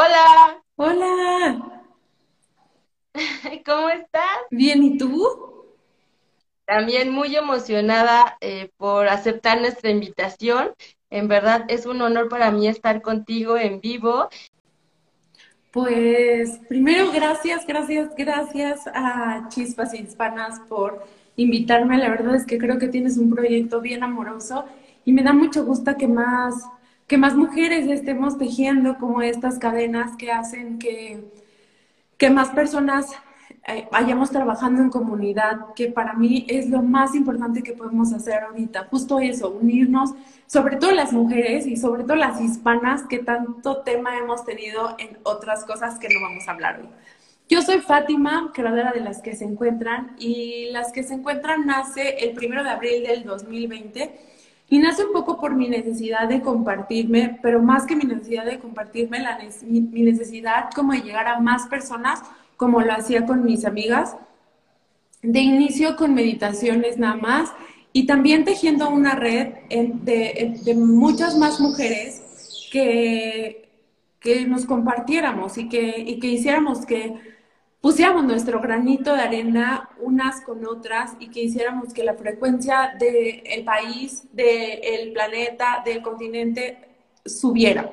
Hola, Hola, ¿cómo estás? bien, ¿y tú? También muy emocionada eh, por aceptar nuestra invitación. En verdad es un honor para mí estar contigo en vivo. Pues primero, gracias, gracias, gracias a Chispas Hispanas por invitarme. La verdad es que creo que tienes un proyecto bien amoroso y me da mucho gusto que más, que más mujeres estemos tejiendo como estas cadenas que hacen que, que más personas eh, vayamos trabajando en comunidad, que para mí es lo más importante que podemos hacer ahorita. Justo eso, unirnos, sobre todo las mujeres y sobre todo las hispanas, que tanto tema hemos tenido en otras cosas que no vamos a hablar hoy. Yo soy Fátima, creadora de Las que se encuentran, y Las que se encuentran nace el primero de abril del 2020 y nace un poco por mi necesidad de compartirme, pero más que mi necesidad de compartirme, la, mi, necesidad como de llegar a más personas como lo hacía con mis amigas, de inicio con meditaciones nada más y también tejiendo una red de, de muchas más mujeres que, que nos compartiéramos y que, y que hiciéramos que pusiéramos nuestro granito de arena unas con otras y que hiciéramos que la frecuencia del país, del planeta, del continente subiera.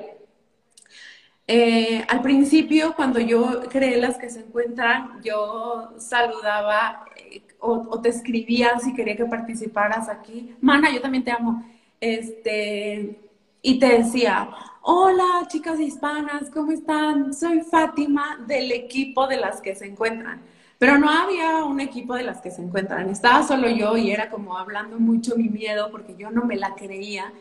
Eh, al principio, cuando yo creé las que se encuentran, yo saludaba eh, o, o, te escribía si quería que participaras aquí. Mana, yo también te amo. Este, y te decía, hola chicas hispanas, ¿cómo están? Soy Fátima del equipo de las que se encuentran. Pero no había un equipo de las que se encuentran, estaba solo yo y era como hablando mucho mi miedo porque yo no me la creía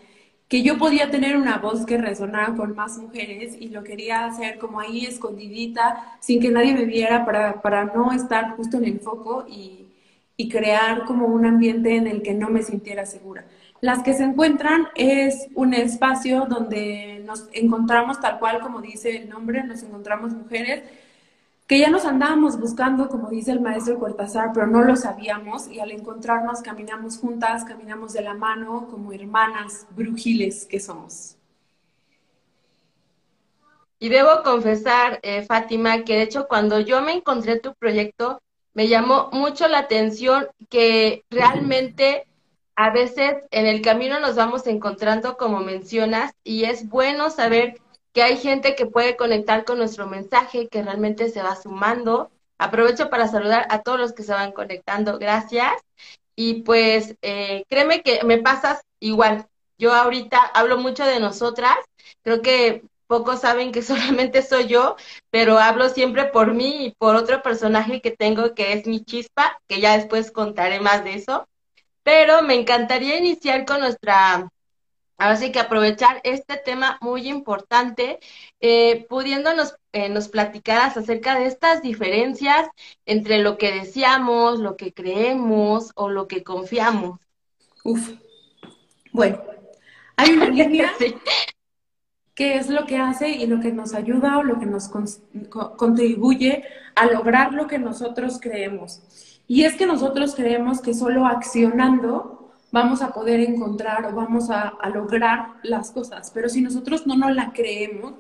que yo podía tener una voz que resonara con más mujeres y lo quería hacer como ahí escondidita, sin que nadie me viera, para, para no estar justo en el foco y, y, crear como un ambiente en el que no me sintiera segura. Las que se encuentran es un espacio donde nos encontramos tal cual como dice el nombre, nos encontramos mujeres que ya nos andábamos buscando, como dice el maestro Cortázar, pero no lo sabíamos y al encontrarnos caminamos juntas, caminamos de la mano como hermanas brujiles que somos. Y debo confesar, eh, Fátima, que de hecho cuando yo me encontré tu proyecto, me llamó mucho la atención que realmente a veces en el camino nos vamos encontrando, como mencionas, y es bueno saber que hay gente que puede conectar con nuestro mensaje, que realmente se va sumando. Aprovecho para saludar a todos los que se van conectando, gracias. Y pues eh, créeme que me pasas igual. Yo ahorita hablo mucho de nosotras, creo que pocos saben que solamente soy yo, pero hablo siempre por mí y por otro personaje que tengo que es mi chispa, que ya después contaré más de eso. Pero me encantaría iniciar con nuestra Ahora sí que aprovechar este tema muy importante, eh, pudiéndonos eh, nos platicaras acerca de estas diferencias entre lo que deseamos, lo que creemos o lo que confiamos. Uf. Bueno, hay una línea sí. que es lo que hace y lo que nos ayuda o lo que nos con contribuye a lograr lo que nosotros creemos. Y es que nosotros creemos que solo accionando vamos a poder encontrar o vamos a, lograr las cosas. Pero si nosotros no nos la creemos,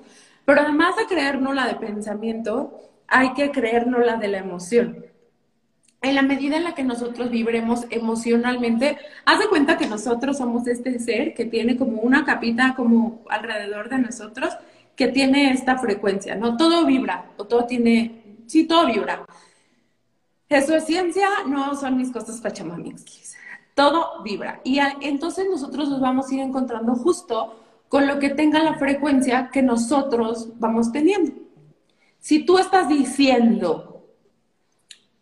pero además de creernos la de pensamiento, hay que creernos la de la emoción. En la medida en la que nosotros vibremos emocionalmente, haz de cuenta que nosotros somos este ser que tiene como una capita como alrededor de nosotros que tiene esta frecuencia, ¿no? Todo vibra, o todo tiene, sí, todo vibra. Es ciencia, no son mis cosas pachamamix todo vibra. Y entonces nosotros nos vamos a ir encontrando justo con lo que tenga la frecuencia que nosotros vamos teniendo. Si tú estás diciendo,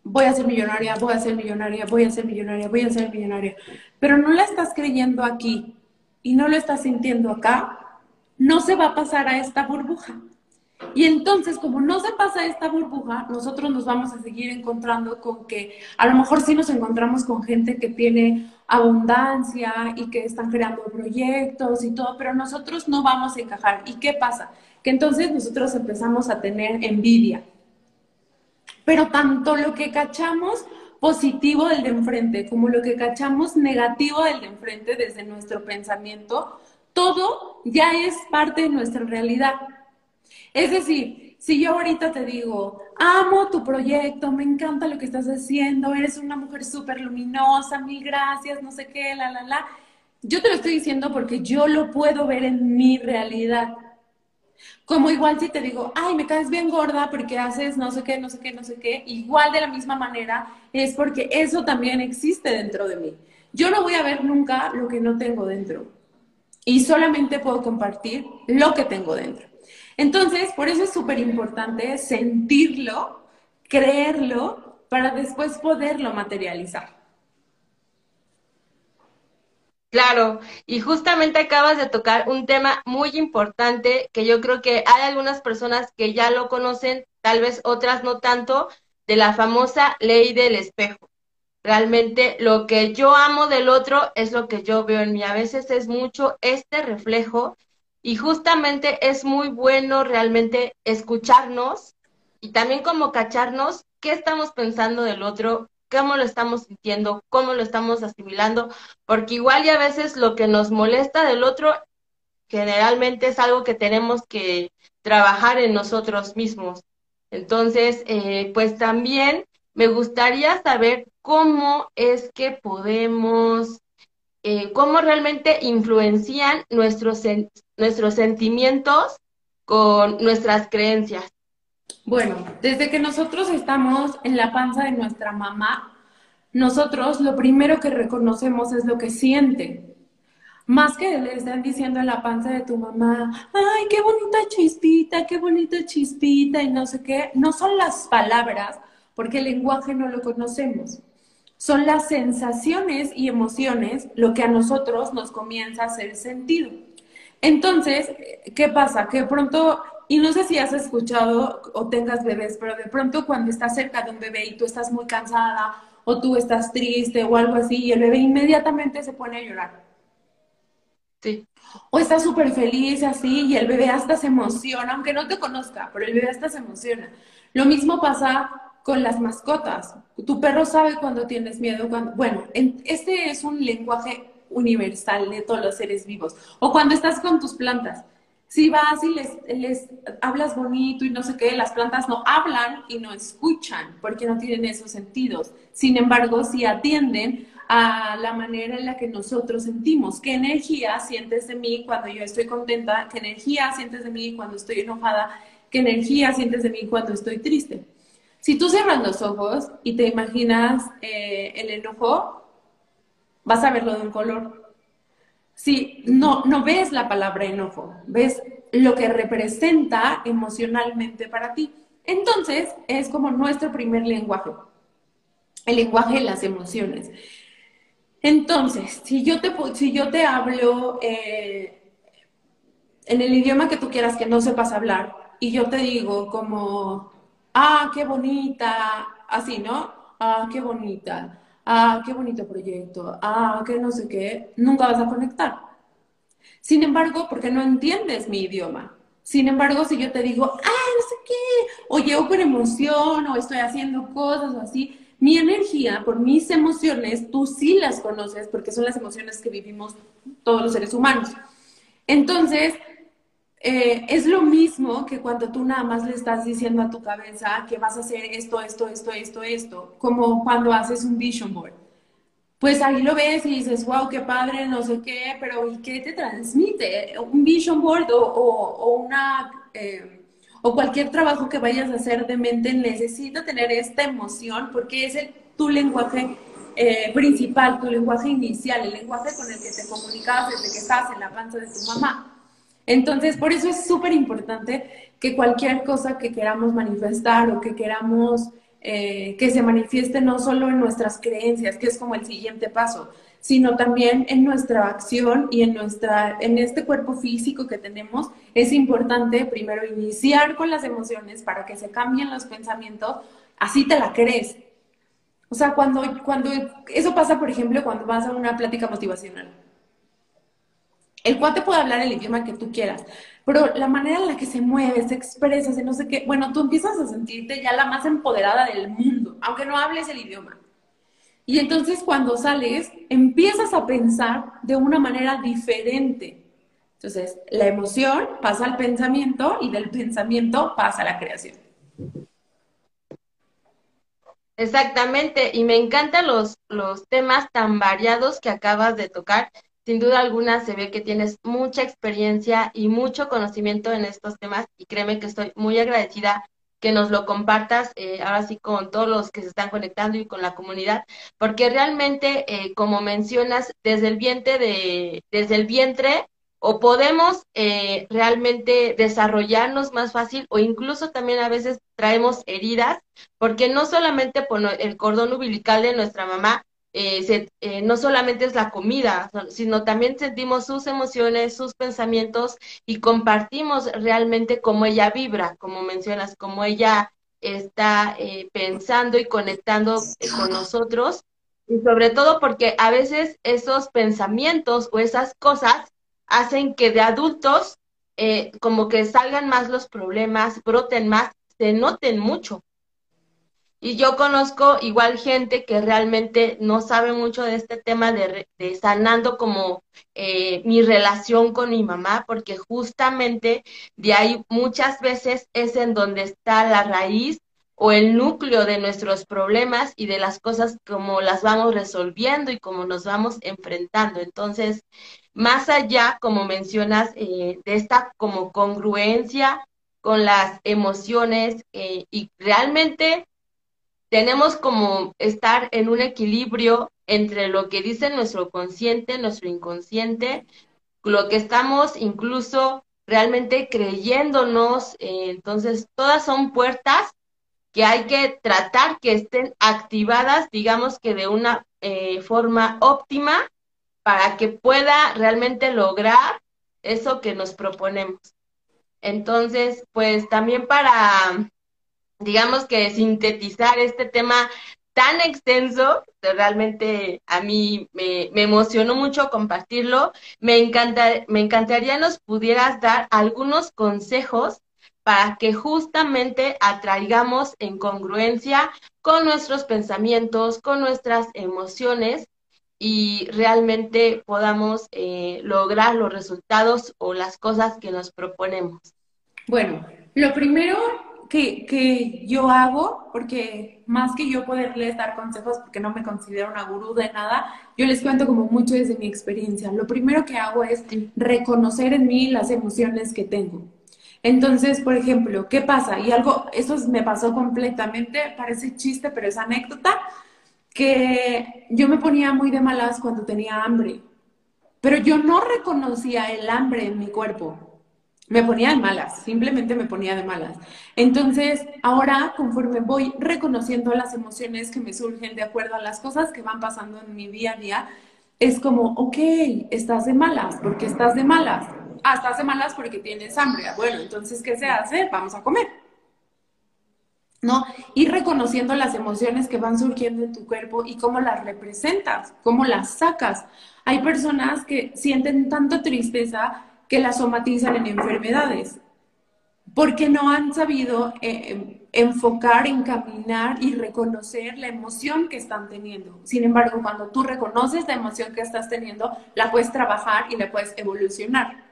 voy a ser millonaria, voy a ser millonaria, voy a ser millonaria, voy a ser millonaria, pero no la estás creyendo aquí y no lo estás sintiendo acá, no se va a pasar a esta burbuja. Y entonces, como no se pasa esta burbuja, nosotros nos vamos a seguir encontrando con que a lo mejor sí nos encontramos con gente que tiene abundancia y que están creando proyectos y todo, pero nosotros no vamos a encajar. ¿Y qué pasa? Que entonces nosotros empezamos a tener envidia. Pero tanto lo que cachamos positivo del de enfrente como lo que cachamos negativo del de enfrente desde nuestro pensamiento, todo ya es parte de nuestra realidad. Es decir, si yo ahorita te digo, amo tu proyecto, me encanta lo que estás haciendo, eres una mujer súper luminosa, mil gracias, no sé qué, la, la, la, yo te lo estoy diciendo porque yo lo puedo ver en mi realidad. Como igual si te digo, ay, me caes bien gorda porque haces no sé qué, no sé qué, no sé qué, igual de la misma manera es porque eso también existe dentro de mí. Yo no voy a ver nunca lo que no tengo dentro y solamente puedo compartir lo que tengo dentro. Entonces, por eso es súper importante sentirlo, creerlo, para después poderlo materializar. Claro, y justamente acabas de tocar un tema muy importante que yo creo que hay algunas personas que ya lo conocen, tal vez otras no tanto, de la famosa ley del espejo. Realmente lo que yo amo del otro es lo que yo veo en mí. A veces es mucho este reflejo y justamente es muy bueno realmente escucharnos y también como cacharnos qué estamos pensando del otro, cómo lo estamos sintiendo, cómo lo estamos asimilando, porque igual y a veces lo que nos molesta del otro generalmente es algo que tenemos que trabajar en nosotros mismos. Entonces, eh, pues también me gustaría saber cómo es que podemos, cómo realmente influencian nuestros, nuestros sentimientos con nuestras creencias. Bueno, desde que nosotros estamos en la panza de nuestra mamá, nosotros lo primero que reconocemos es lo que siente. Más que le están diciendo en la panza de tu mamá, ay, qué bonita chispita, qué bonita chispita y no sé qué, no son las palabras, porque el lenguaje no lo conocemos. Son las sensaciones y emociones lo que a nosotros nos comienza a hacer sentido. Entonces, ¿qué pasa? Que de pronto y no sé si has escuchado o tengas bebés, pero de pronto cuando estás cerca de un bebé y tú estás muy cansada o tú estás triste o algo así y el bebé inmediatamente se pone a llorar. Sí. O está súper feliz así y el bebé hasta se emociona, aunque no te conozca, pero el bebé hasta se emociona. Lo mismo pasa con las mascotas. Tu perro sabe cuando tienes miedo, cuando... Bueno, este es un lenguaje universal de todos los seres vivos. O cuando estás con tus plantas si vas y les, les hablas bonito y no sé qué, las plantas no hablan y no escuchan porque no tienen esos sentidos. Sin embargo, si atienden a la manera en la que nosotros sentimos. ¿Qué energía sientes de mí cuando yo estoy contenta? ¿Qué energía sientes de mí cuando estoy enojada? ¿Qué energía sientes de mí cuando estoy triste? Si tú cierras los ojos y te imaginas eh, el enojo, vas a verlo de un color. Sí, no, no ves la palabra enojo, ves lo que representa emocionalmente para ti. Entonces, es como nuestro primer lenguaje, el lenguaje de las emociones. Entonces, si yo te, si yo te hablo eh, en el idioma que tú quieras que no sepas hablar, y yo te digo como, ah, qué bonita, así, ¿no? Ah, qué bonita ah, qué bonito proyecto, ah, qué no sé qué, nunca vas a conectar. Sin embargo, porque no entiendes mi idioma. Sin embargo, si yo te digo, ah, no sé qué, o llevo con emoción, o estoy haciendo cosas o así, mi energía, por mis emociones, tú sí las conoces porque son las emociones que vivimos todos los seres humanos. Entonces, eh, es lo mismo que cuando tú nada más le estás diciendo a tu cabeza que vas a hacer esto, esto, esto, esto, esto, como cuando haces un vision board. Pues ahí lo ves y dices, wow, qué padre, no sé qué, pero ¿y qué te transmite? Un vision board o, una, eh, o cualquier trabajo que vayas a hacer de mente necesita tener esta emoción porque es tu lenguaje eh, principal, tu lenguaje inicial, el lenguaje con el que te comunicabas desde que estás en la panza de tu mamá. Entonces, por eso es súper importante que cualquier cosa que queramos manifestar o que queramos eh, que se manifieste no solo en nuestras creencias, que es como el siguiente paso, sino también en nuestra acción y en, nuestra, en este cuerpo físico que tenemos, es importante primero iniciar con las emociones para que se cambien los pensamientos, así te la crees. O sea, cuando, cuando eso pasa, por ejemplo, cuando vas a una plática motivacional el cuate puede hablar el idioma que tú quieras, pero la manera en la que se mueve, se expresa, se no sé qué, bueno, tú empiezas a sentirte ya la más empoderada del mundo, aunque no hables el idioma. Y entonces cuando sales, empiezas a pensar de una manera diferente. Entonces, la emoción pasa al pensamiento y del pensamiento pasa a la creación. Exactamente, y me encantan los, los temas tan variados que acabas de tocar. Sin duda alguna se ve que tienes mucha experiencia y mucho conocimiento en estos temas y créeme que estoy muy agradecida que nos lo compartas eh, ahora sí con todos los que se están conectando y con la comunidad, porque realmente, eh, como mencionas, desde el vientre de, desde el vientre o podemos eh, realmente desarrollarnos más fácil o incluso también a veces traemos heridas, porque no solamente por el cordón umbilical de nuestra mamá, eh, eh, no solamente es la comida, sino también sentimos sus emociones, sus pensamientos y compartimos realmente cómo ella vibra, como mencionas, cómo ella está pensando y conectando con nosotros. Y sobre todo porque a veces esos pensamientos o esas cosas hacen que de adultos eh, como que salgan más los problemas, broten más, se noten mucho. Y yo conozco igual gente que realmente no sabe mucho de este tema de, sanando como eh, mi relación con mi mamá, porque justamente de ahí muchas veces es en donde está la raíz o el núcleo de nuestros problemas y de las cosas como las vamos resolviendo y como nos vamos enfrentando. Entonces, más allá, como mencionas, eh, de esta como congruencia con las emociones eh, y realmente tenemos como estar en un equilibrio entre lo que dice nuestro consciente, nuestro inconsciente, lo que estamos incluso realmente creyéndonos. Eh, entonces, todas son puertas que hay que tratar que estén activadas, digamos que de una forma óptima para que pueda realmente lograr eso que nos proponemos. Entonces, pues también para, digamos que sintetizar este tema tan extenso, realmente a mí me, emocionó mucho compartirlo, me, encanta, me encantaría nos pudieras dar algunos consejos para que justamente atraigamos en congruencia con nuestros pensamientos, con nuestras emociones y realmente podamos eh, lograr los resultados o las cosas que nos proponemos? Bueno, lo primero que, que, yo hago, porque más que yo poderles dar consejos, porque no me considero una gurú de nada, yo les cuento como mucho desde mi experiencia. Lo primero que hago es reconocer en mí las emociones que tengo. Entonces, por ejemplo, ¿qué pasa? Y algo, eso me pasó completamente, parece chiste, pero es anécdota que yo me ponía muy de malas cuando tenía hambre, pero yo no reconocía el hambre en mi cuerpo. Me ponía de malas, simplemente me ponía de malas. Entonces, ahora, conforme voy reconociendo las emociones que me surgen de acuerdo a las cosas que van pasando en mi día a día, es como, ok, estás de malas, porque estás de malas. Ah, estás de malas porque tienes hambre. Bueno, entonces, ¿qué se hace? Vamos a comer. ¿no? Ir reconociendo las emociones que van surgiendo en tu cuerpo y cómo las representas, cómo las sacas. Hay personas que sienten tanta tristeza que la somatizan en enfermedades, porque no han sabido eh, enfocar, encaminar y reconocer la emoción que están teniendo. Sin embargo, cuando tú reconoces la emoción que estás teniendo, la puedes trabajar y la puedes evolucionar.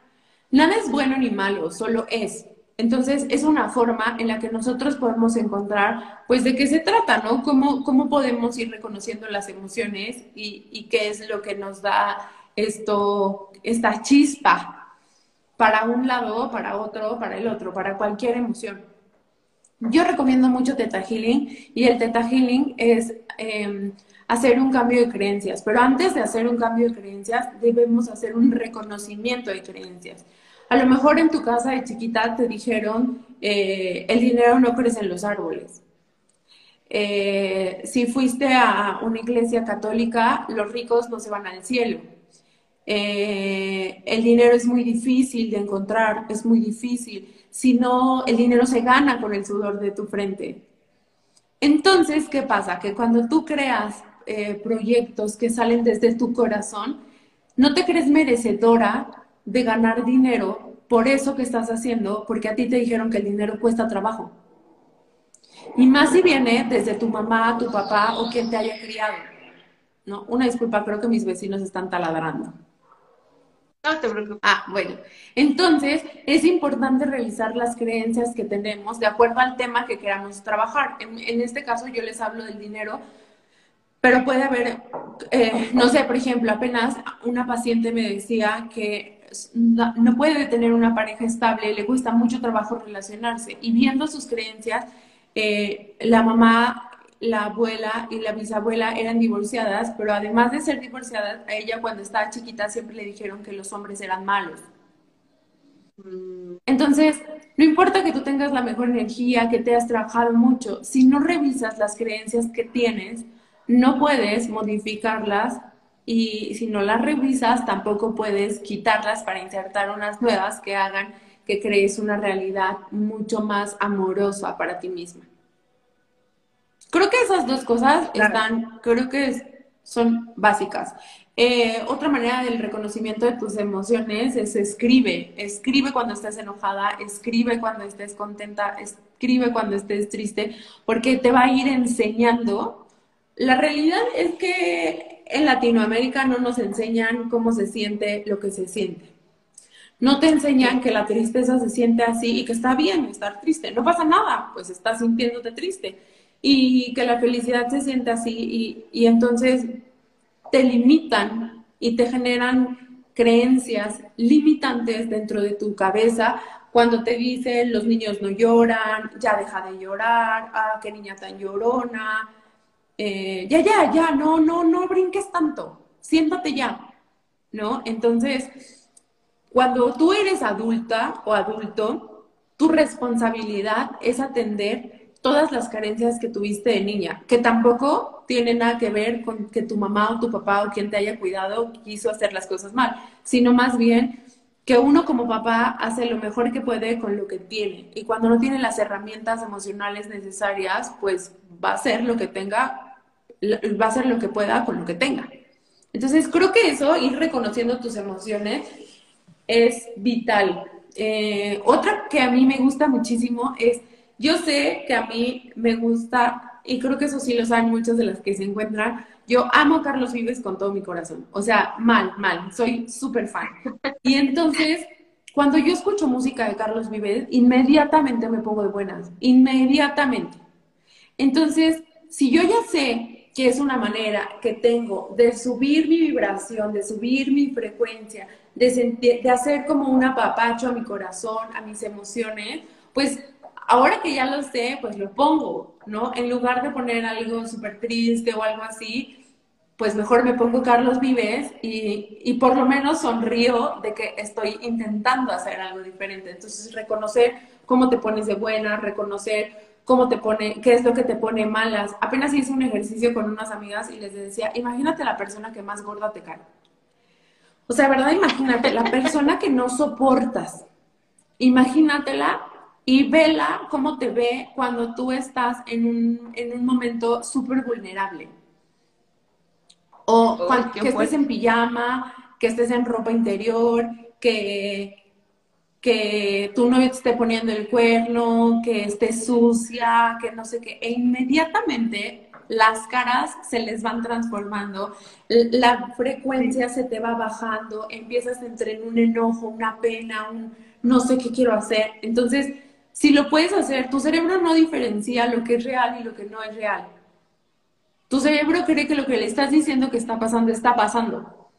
Nada es bueno ni malo, solo es. Entonces, es una forma en la que nosotros podemos encontrar, pues, de qué se trata, ¿no? Cómo, cómo podemos ir reconociendo las emociones y, y qué es lo que nos da esto, esta chispa para un lado, para otro, para el otro, para cualquier emoción. Yo recomiendo mucho Teta Healing y el Teta Healing es em, hacer un cambio de creencias, pero antes de hacer un cambio de creencias debemos hacer un reconocimiento de creencias. A lo mejor en tu casa de chiquita te dijeron, eh, el dinero no crece en los árboles. Eh, si fuiste a una iglesia católica, los ricos no se van al cielo. Eh, el dinero es muy difícil de encontrar, es muy difícil. Si no, el dinero se gana con el sudor de tu frente. Entonces, ¿qué pasa? Que cuando tú creas proyectos que salen desde tu corazón, no te crees merecedora de ganar dinero por eso que estás haciendo, porque a ti te dijeron que el dinero cuesta trabajo. Y más si viene desde tu mamá, tu papá o quien te haya criado. No, una disculpa, creo que mis vecinos están taladrando. No te preocupes. Ah, bueno. Entonces, es importante revisar las creencias que tenemos de acuerdo al tema que queramos trabajar. En, este caso, yo les hablo del dinero, pero puede haber, eh, no sé, por ejemplo, apenas una paciente me decía que no puede tener una pareja estable, le cuesta mucho trabajo relacionarse y viendo sus creencias, eh, la mamá la abuela y la bisabuela eran divorciadas, pero además de ser divorciadas, a ella cuando estaba chiquita siempre le dijeron que los hombres eran malos. Mm. Entonces, no importa que tú tengas la mejor energía, que te has trabajado mucho, si no revisas las creencias que tienes, no puedes modificarlas y si no las revisas, tampoco puedes quitarlas para insertar unas nuevas que hagan que crees una realidad mucho más amorosa para ti misma. Creo que esas dos cosas están, creo que son básicas. Eh, otra manera del reconocimiento de tus emociones es escribe. Escribe cuando estés enojada, escribe cuando estés contenta, escribe cuando estés triste, porque te va a ir enseñando. La realidad es que en Latinoamérica no nos enseñan cómo se siente lo que se siente. No te enseñan que la tristeza se siente así y que está bien estar triste. No pasa nada, pues estás sintiéndote triste y que la felicidad se siente así y, entonces te limitan y te generan creencias limitantes dentro de tu cabeza cuando te dicen los niños no lloran, ya deja de llorar, ah, qué niña tan llorona, eh, ya, ya, ya, no, no, no brinques tanto, siéntate ya, ¿no? Entonces, cuando tú eres adulta o adulto, tu responsabilidad es atender todas las carencias que tuviste de niña, que tampoco tiene nada que ver con que tu mamá o tu papá o quien te haya cuidado quiso hacer las cosas mal, sino más bien que uno como papá hace lo mejor que puede con lo que tiene y cuando no tiene las herramientas emocionales necesarias, pues va a hacer lo que tenga, va a hacer lo que pueda con lo que tenga. Entonces creo que eso, ir reconociendo tus emociones, es vital. Eh, otra que a mí me gusta muchísimo es yo sé que a mí me gusta, y creo que eso sí lo saben muchas de las que se encuentran, yo amo a Carlos Vives con todo mi corazón. O sea, mal, mal, soy súper fan. Y entonces, cuando yo escucho música de Carlos Vives, inmediatamente me pongo de buenas, inmediatamente. Entonces, si yo ya sé que es una manera que tengo de subir mi vibración, de subir mi frecuencia, de, de hacer como un apapacho a mi corazón, a mis emociones, pues ahora que ya lo sé, pues lo pongo, ¿no? En lugar de poner algo súper triste o algo así, pues mejor me pongo Carlos Vives y, y, por lo menos sonrío de que estoy intentando hacer algo diferente. Entonces, reconocer cómo te pones de buena, reconocer cómo te pone, qué es lo que te pone malas. Apenas hice un ejercicio con unas amigas y les decía, imagínate la persona que más gorda te cae. O sea, ¿verdad? Imagínate, la persona que no soportas. Imagínatela y vela cómo te ve cuando tú estás en un, en un momento súper vulnerable. O que estés en pijama, que estés en ropa interior, que, que tu novio te esté poniendo el cuerno, que estés sucia, que no sé qué. E inmediatamente las caras se les van transformando, la frecuencia se te va bajando, empiezas a entrar en un enojo, una pena, un no sé qué quiero hacer. Entonces, si lo puedes hacer, tu cerebro no diferencia lo que es real y lo que no es real. Tu cerebro cree que lo que le estás diciendo que está pasando está pasando.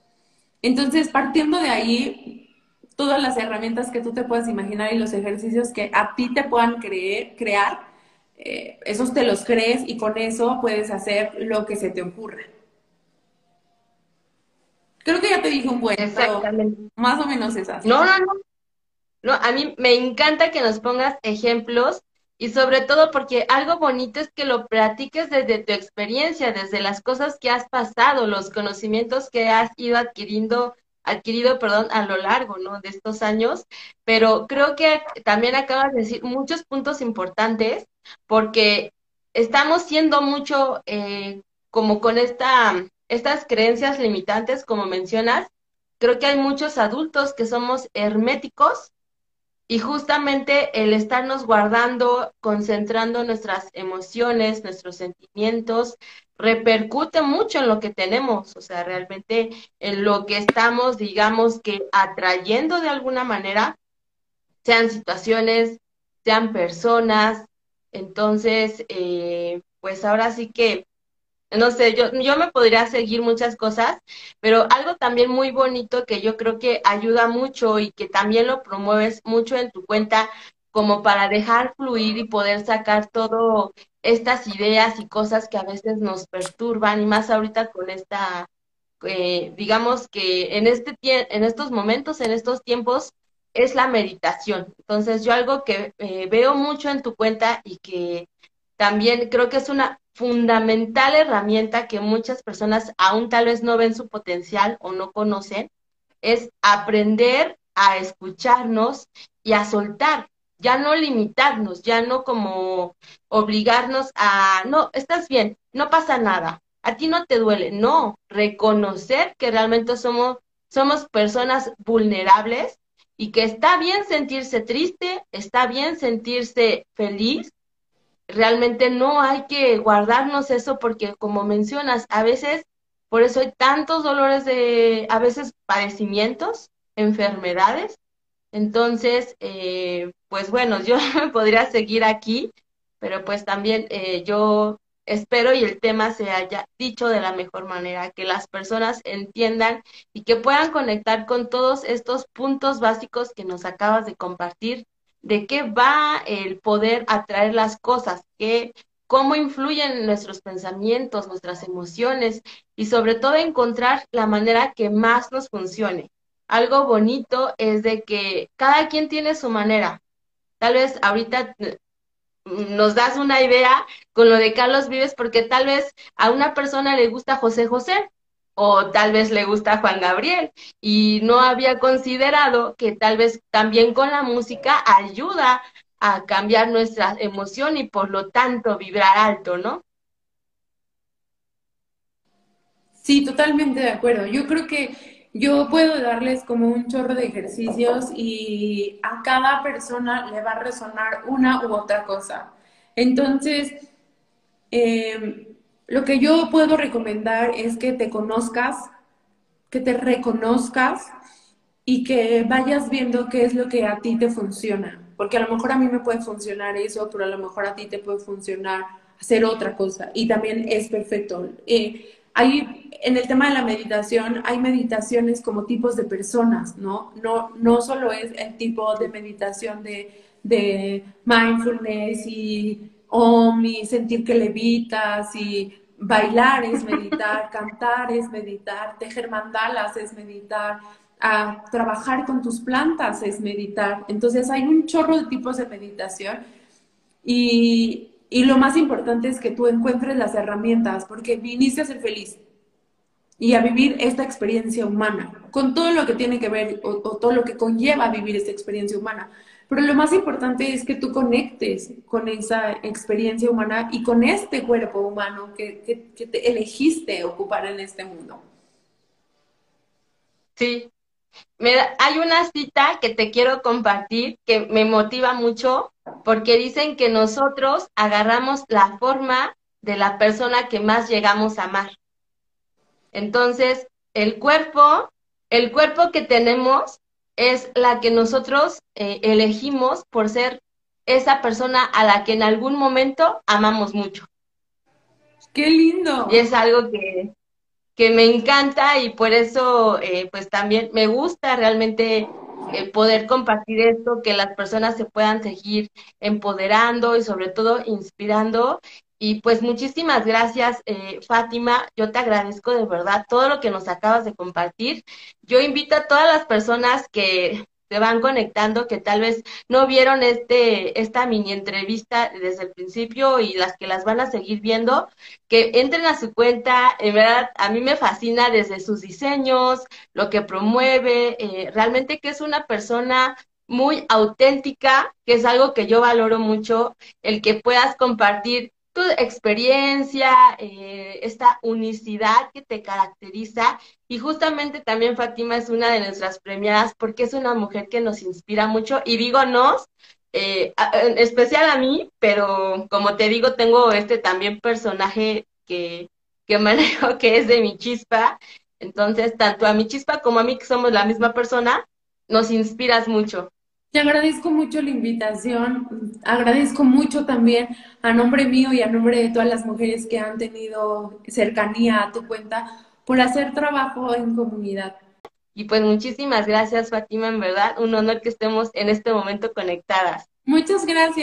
Entonces, partiendo de ahí, todas las herramientas que tú te puedas imaginar y los ejercicios que a ti te puedan creer, crear, eh, esos te los crees y con eso puedes hacer lo que se te ocurra. Creo que ya te dije un buen, más o menos esas. No, no, no. ¿No? A mí me encanta que nos pongas ejemplos y sobre todo porque algo bonito es que lo practiques desde tu experiencia, desde las cosas que has pasado, los conocimientos que has ido adquiriendo adquirido, perdón, a lo largo, ¿no? De estos años, pero creo que también acabas de decir muchos puntos importantes porque estamos siendo mucho eh, como con esta, estas creencias limitantes, como mencionas, creo que hay muchos adultos que somos herméticos y justamente el estarnos guardando, concentrando nuestras emociones, nuestros sentimientos, repercute mucho en lo que tenemos, o sea, realmente en lo que estamos, digamos que atrayendo de alguna manera, sean situaciones, sean personas. Entonces, eh, pues ahora sí que no sé, yo, yo me podría seguir muchas cosas, pero algo también muy bonito que yo creo que ayuda mucho y que también lo promueves mucho en tu cuenta como para dejar fluir y poder sacar todo estas ideas y cosas que a veces nos perturban y más ahorita con esta, eh, digamos que en, este en estos momentos, en estos tiempos, es la meditación. Entonces yo algo que eh, veo mucho en tu cuenta y que también creo que es una fundamental herramienta que muchas personas aún tal vez no ven su potencial o no conocen, es aprender a escucharnos y a soltar, ya no limitarnos, ya no como obligarnos a, no, estás bien, no pasa nada, a ti no te duele, no, reconocer que realmente somos, somos personas vulnerables y que está bien sentirse triste, está bien sentirse feliz, realmente no hay que guardarnos eso porque como mencionas, a veces por eso hay tantos dolores de, a veces padecimientos, enfermedades. Entonces, eh, pues bueno, yo podría seguir aquí, pero pues también eh, yo espero y el tema se haya dicho de la mejor manera, que las personas entiendan y que puedan conectar con todos estos puntos básicos que nos acabas de compartir de qué va el poder atraer las cosas, que, cómo influyen nuestros pensamientos, nuestras emociones y sobre todo encontrar la manera que más nos funcione. Algo bonito es de que cada quien tiene su manera. Tal vez ahorita mm, nos das una idea con lo de Carlos Vives porque tal vez a una persona le gusta José José, o tal vez le gusta Juan Gabriel y no había considerado que tal vez también con la música ayuda a cambiar nuestra emoción y por lo tanto vibrar alto, ¿no? Sí, totalmente de acuerdo. Yo creo que yo puedo darles como un chorro de ejercicios y a cada persona le va a resonar una u otra cosa. Entonces, eh, lo que yo puedo recomendar es que te conozcas, que te reconozcas y que vayas viendo qué es lo que a ti te funciona. Porque a lo mejor a mí me puede funcionar eso, pero a lo mejor a ti te puede funcionar hacer otra cosa. Y también es perfecto. Eh, hay, en el tema de la meditación, hay meditaciones como tipos de personas, ¿no? No, no solo es el tipo de meditación de, de mindfulness y om y sentir que levitas y bailar es meditar, cantar es meditar, tejer mandalas es meditar, a trabajar con tus plantas es meditar. Entonces hay un chorro de tipos de meditación y, y lo más importante es que tú encuentres las herramientas porque viniste a ser feliz y a vivir esta experiencia humana, con todo lo que tiene que ver o, o todo lo que conlleva vivir esta experiencia humana. Pero lo más importante es que tú conectes con esa experiencia humana y con este cuerpo humano que, te elegiste ocupar en este mundo. Sí. Hay una cita que te quiero compartir que me motiva mucho porque dicen que nosotros agarramos la forma de la persona que más llegamos a amar. Entonces, el cuerpo, el cuerpo que tenemos es la que nosotros eh, elegimos por ser esa persona a la que en algún momento amamos mucho. ¡Qué lindo! Y es algo que, que me encanta y por eso eh, pues también me gusta realmente eh, poder compartir esto, que las personas se puedan seguir empoderando y sobre todo inspirando y pues muchísimas gracias, eh, Fátima. Yo te agradezco de verdad todo lo que nos acabas de compartir. Yo invito a todas las personas que se van conectando, que tal vez no vieron este, esta mini entrevista desde el principio y las que las van a seguir viendo, que entren a su cuenta. En verdad, a mí me fascina desde sus diseños, lo que promueve, eh, realmente que es una persona muy auténtica, que es algo que yo valoro mucho, el que puedas compartir tu experiencia, eh, esta unicidad que te caracteriza. Y justamente también Fátima es una de nuestras premiadas porque es una mujer que nos inspira mucho. Y digo nos, eh, en especial a mí, pero como te digo, tengo este también personaje que, que manejo que es de mi chispa. Entonces, tanto a mi chispa como a mí, que somos la misma persona, nos inspiras mucho. Te agradezco mucho la invitación, agradezco mucho también a nombre mío y a nombre de todas las mujeres que han tenido cercanía a tu cuenta por hacer trabajo en comunidad. Y pues muchísimas gracias Fátima, en verdad, un honor que estemos en este momento conectadas. Muchas gracias.